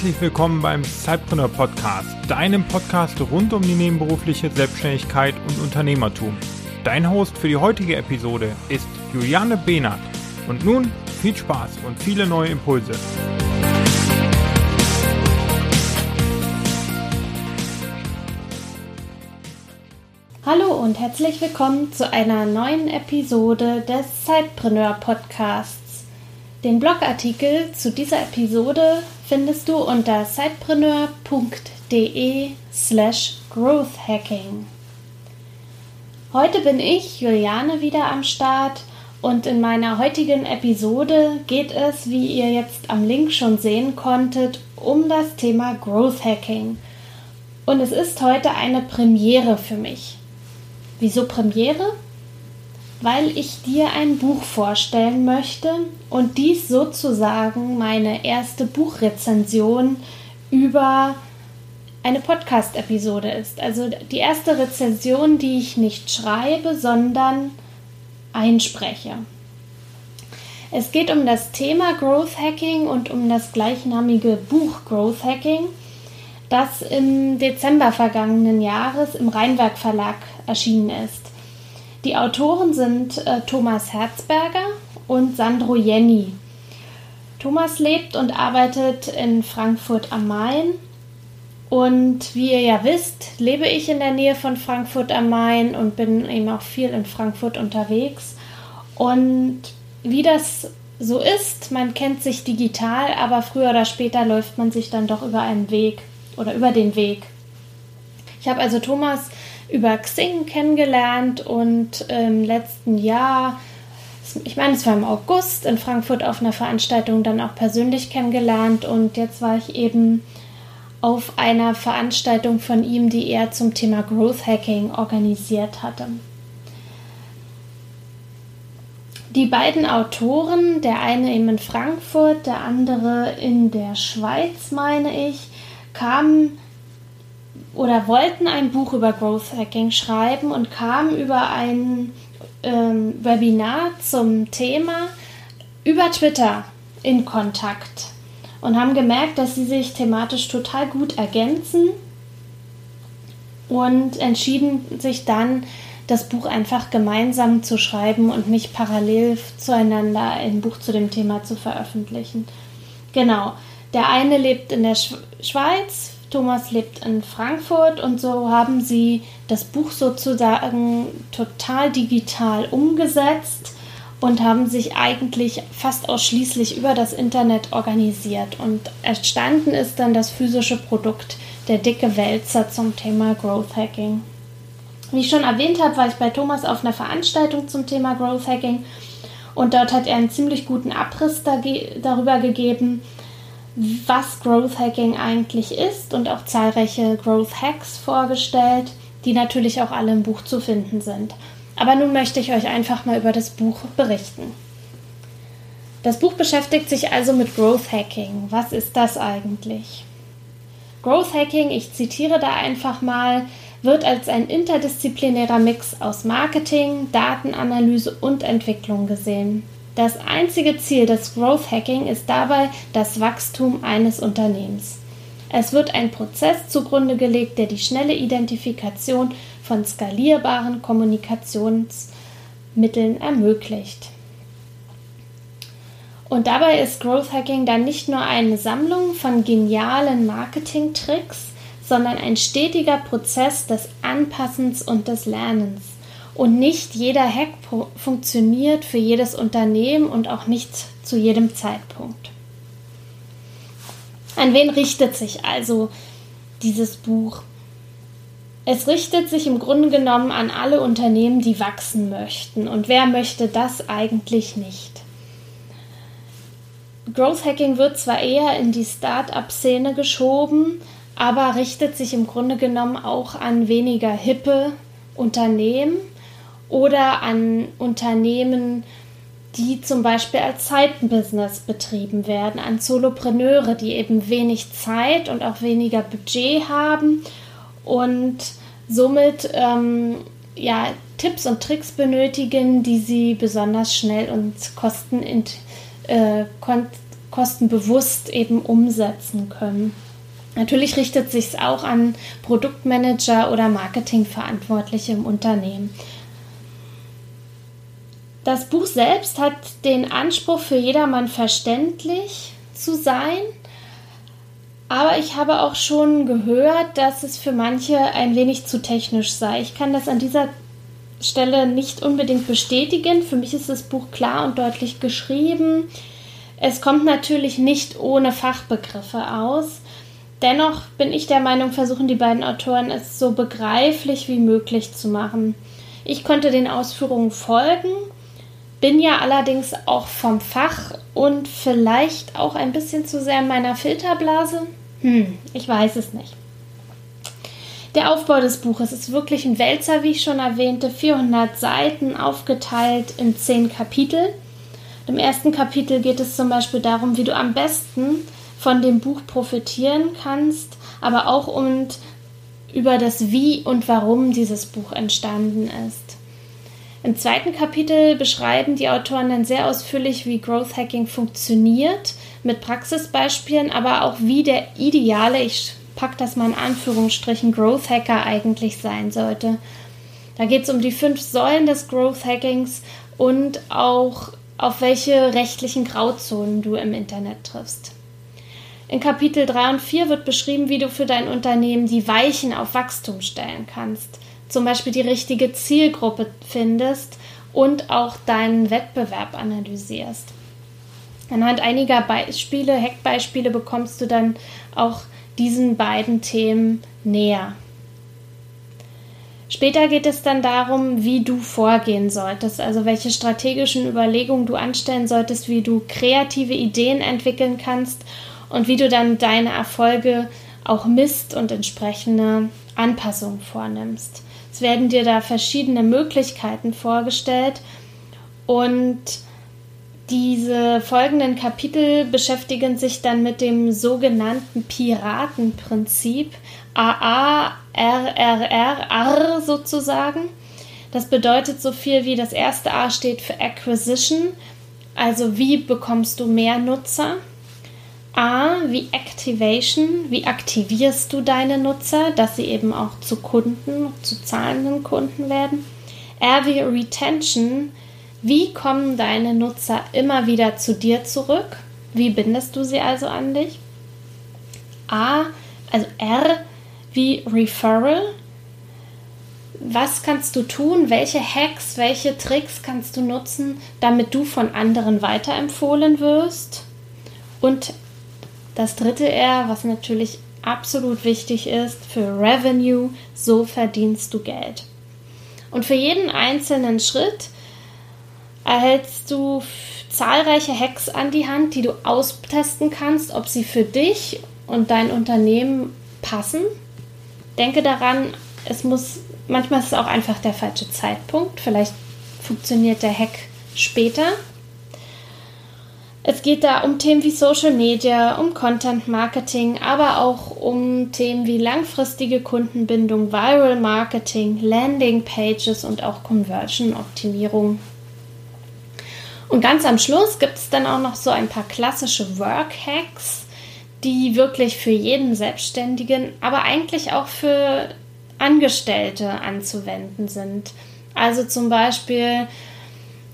herzlich willkommen beim Zeitpreneur Podcast, deinem Podcast rund um die nebenberufliche Selbstständigkeit und Unternehmertum. Dein Host für die heutige Episode ist Juliane Behnert. Und nun viel Spaß und viele neue Impulse. Hallo und herzlich willkommen zu einer neuen Episode des Zeitpreneur Podcasts. Den Blogartikel zu dieser Episode findest du unter sitepreneur.de slash growthhacking. Heute bin ich, Juliane, wieder am Start und in meiner heutigen Episode geht es, wie ihr jetzt am Link schon sehen konntet, um das Thema Growth Hacking. Und es ist heute eine Premiere für mich. Wieso Premiere? Weil ich dir ein Buch vorstellen möchte und dies sozusagen meine erste Buchrezension über eine Podcast-Episode ist. Also die erste Rezension, die ich nicht schreibe, sondern einspreche. Es geht um das Thema Growth Hacking und um das gleichnamige Buch Growth Hacking, das im Dezember vergangenen Jahres im Rheinwerk Verlag erschienen ist. Die Autoren sind äh, Thomas Herzberger und Sandro Jenny. Thomas lebt und arbeitet in Frankfurt am Main. Und wie ihr ja wisst, lebe ich in der Nähe von Frankfurt am Main und bin eben auch viel in Frankfurt unterwegs. Und wie das so ist, man kennt sich digital, aber früher oder später läuft man sich dann doch über einen Weg oder über den Weg. Ich habe also Thomas über Xing kennengelernt und im letzten Jahr, ich meine, es war im August in Frankfurt auf einer Veranstaltung dann auch persönlich kennengelernt und jetzt war ich eben auf einer Veranstaltung von ihm, die er zum Thema Growth Hacking organisiert hatte. Die beiden Autoren, der eine eben in Frankfurt, der andere in der Schweiz, meine ich, kamen oder wollten ein Buch über Growth Hacking schreiben und kamen über ein ähm, Webinar zum Thema über Twitter in Kontakt und haben gemerkt, dass sie sich thematisch total gut ergänzen und entschieden sich dann, das Buch einfach gemeinsam zu schreiben und nicht parallel zueinander ein Buch zu dem Thema zu veröffentlichen. Genau. Der eine lebt in der Schweiz, Thomas lebt in Frankfurt und so haben sie das Buch sozusagen total digital umgesetzt und haben sich eigentlich fast ausschließlich über das Internet organisiert. Und entstanden ist dann das physische Produkt, der dicke Wälzer zum Thema Growth Hacking. Wie ich schon erwähnt habe, war ich bei Thomas auf einer Veranstaltung zum Thema Growth Hacking und dort hat er einen ziemlich guten Abriss darüber gegeben, was Growth Hacking eigentlich ist und auch zahlreiche Growth Hacks vorgestellt, die natürlich auch alle im Buch zu finden sind. Aber nun möchte ich euch einfach mal über das Buch berichten. Das Buch beschäftigt sich also mit Growth Hacking. Was ist das eigentlich? Growth Hacking, ich zitiere da einfach mal, wird als ein interdisziplinärer Mix aus Marketing, Datenanalyse und Entwicklung gesehen. Das einzige Ziel des Growth Hacking ist dabei das Wachstum eines Unternehmens. Es wird ein Prozess zugrunde gelegt, der die schnelle Identifikation von skalierbaren Kommunikationsmitteln ermöglicht. Und dabei ist Growth Hacking dann nicht nur eine Sammlung von genialen Marketing-Tricks, sondern ein stetiger Prozess des Anpassens und des Lernens. Und nicht jeder Hack funktioniert für jedes Unternehmen und auch nicht zu jedem Zeitpunkt. An wen richtet sich also dieses Buch? Es richtet sich im Grunde genommen an alle Unternehmen, die wachsen möchten. Und wer möchte das eigentlich nicht? Growth Hacking wird zwar eher in die Start-up-Szene geschoben, aber richtet sich im Grunde genommen auch an weniger hippe Unternehmen oder an Unternehmen, die zum Beispiel als Zeitenbusiness betrieben werden, an Solopreneure, die eben wenig Zeit und auch weniger Budget haben und somit ähm, ja, Tipps und Tricks benötigen, die sie besonders schnell und kosten, äh, kostenbewusst eben umsetzen können. Natürlich richtet sich es auch an Produktmanager oder Marketingverantwortliche im Unternehmen. Das Buch selbst hat den Anspruch, für jedermann verständlich zu sein. Aber ich habe auch schon gehört, dass es für manche ein wenig zu technisch sei. Ich kann das an dieser Stelle nicht unbedingt bestätigen. Für mich ist das Buch klar und deutlich geschrieben. Es kommt natürlich nicht ohne Fachbegriffe aus. Dennoch bin ich der Meinung, versuchen die beiden Autoren es so begreiflich wie möglich zu machen. Ich konnte den Ausführungen folgen, bin ja allerdings auch vom Fach und vielleicht auch ein bisschen zu sehr in meiner Filterblase. Hm, ich weiß es nicht. Der Aufbau des Buches ist wirklich ein Wälzer, wie ich schon erwähnte, 400 Seiten aufgeteilt in 10 Kapitel. Im ersten Kapitel geht es zum Beispiel darum, wie du am besten von dem Buch profitieren kannst, aber auch um über das Wie und Warum dieses Buch entstanden ist. Im zweiten Kapitel beschreiben die Autoren dann sehr ausführlich, wie Growth Hacking funktioniert, mit Praxisbeispielen, aber auch wie der ideale, ich packe das mal in Anführungsstrichen, Growth Hacker eigentlich sein sollte. Da geht es um die fünf Säulen des Growth Hackings und auch auf welche rechtlichen Grauzonen du im Internet triffst. In Kapitel 3 und 4 wird beschrieben, wie du für dein Unternehmen die Weichen auf Wachstum stellen kannst. Zum Beispiel die richtige Zielgruppe findest und auch deinen Wettbewerb analysierst. Anhand einiger Beispiele, Hackbeispiele bekommst du dann auch diesen beiden Themen näher. Später geht es dann darum, wie du vorgehen solltest, also welche strategischen Überlegungen du anstellen solltest, wie du kreative Ideen entwickeln kannst und wie du dann deine Erfolge auch misst und entsprechende Anpassungen vornimmst. Es werden dir da verschiedene Möglichkeiten vorgestellt und diese folgenden Kapitel beschäftigen sich dann mit dem sogenannten Piratenprinzip AARRRR sozusagen. Das bedeutet so viel wie das erste A steht für Acquisition, also wie bekommst du mehr Nutzer? A wie Activation, wie aktivierst du deine Nutzer, dass sie eben auch zu Kunden, zu zahlenden Kunden werden. R wie Retention, wie kommen deine Nutzer immer wieder zu dir zurück? Wie bindest du sie also an dich? A, also R wie Referral. Was kannst du tun? Welche Hacks, welche Tricks kannst du nutzen, damit du von anderen weiterempfohlen wirst? Und das dritte R, was natürlich absolut wichtig ist, für Revenue, so verdienst du Geld. Und für jeden einzelnen Schritt erhältst du zahlreiche Hacks an die Hand, die du austesten kannst, ob sie für dich und dein Unternehmen passen. Denke daran, es muss manchmal ist es auch einfach der falsche Zeitpunkt. Vielleicht funktioniert der Hack später es geht da um Themen wie Social Media, um Content Marketing, aber auch um Themen wie langfristige Kundenbindung, Viral Marketing, Landing Pages und auch Conversion Optimierung. Und ganz am Schluss gibt es dann auch noch so ein paar klassische Work Hacks, die wirklich für jeden Selbstständigen, aber eigentlich auch für Angestellte anzuwenden sind. Also zum Beispiel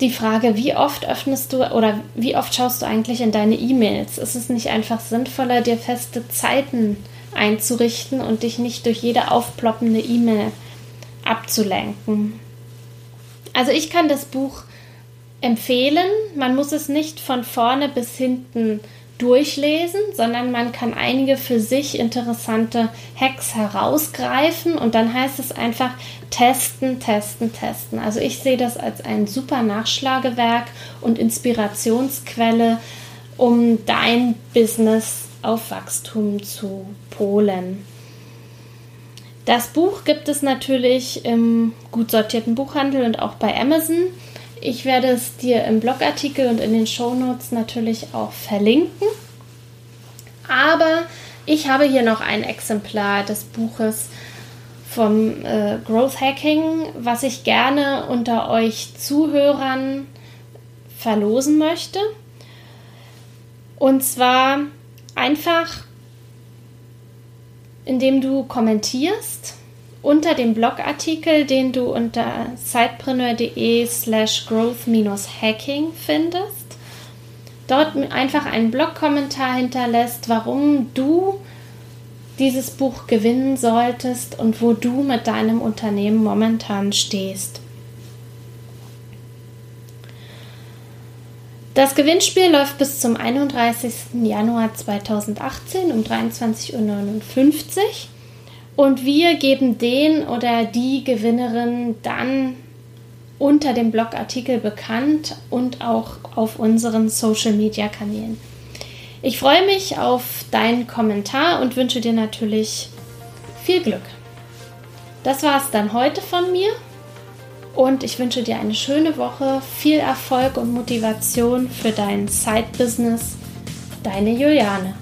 die Frage, wie oft öffnest du oder wie oft schaust du eigentlich in deine E-Mails? Ist es nicht einfach sinnvoller, dir feste Zeiten einzurichten und dich nicht durch jede aufploppende E-Mail abzulenken? Also ich kann das Buch empfehlen. Man muss es nicht von vorne bis hinten durchlesen, sondern man kann einige für sich interessante Hacks herausgreifen und dann heißt es einfach testen, testen, testen. Also ich sehe das als ein super Nachschlagewerk und Inspirationsquelle, um dein Business auf Wachstum zu polen. Das Buch gibt es natürlich im gut sortierten Buchhandel und auch bei Amazon. Ich werde es dir im Blogartikel und in den Shownotes natürlich auch verlinken. Aber ich habe hier noch ein Exemplar des Buches vom äh, Growth Hacking, was ich gerne unter euch Zuhörern verlosen möchte. Und zwar einfach, indem du kommentierst unter dem Blogartikel, den du unter sidepreneur.de slash growth-hacking findest. Dort einfach einen Blogkommentar hinterlässt, warum du dieses Buch gewinnen solltest und wo du mit deinem Unternehmen momentan stehst. Das Gewinnspiel läuft bis zum 31. Januar 2018 um 23.59 Uhr und wir geben den oder die Gewinnerin dann unter dem Blogartikel bekannt und auch auf unseren Social-Media-Kanälen. Ich freue mich auf deinen Kommentar und wünsche dir natürlich viel Glück. Das war es dann heute von mir und ich wünsche dir eine schöne Woche, viel Erfolg und Motivation für dein Side-Business. Deine Juliane.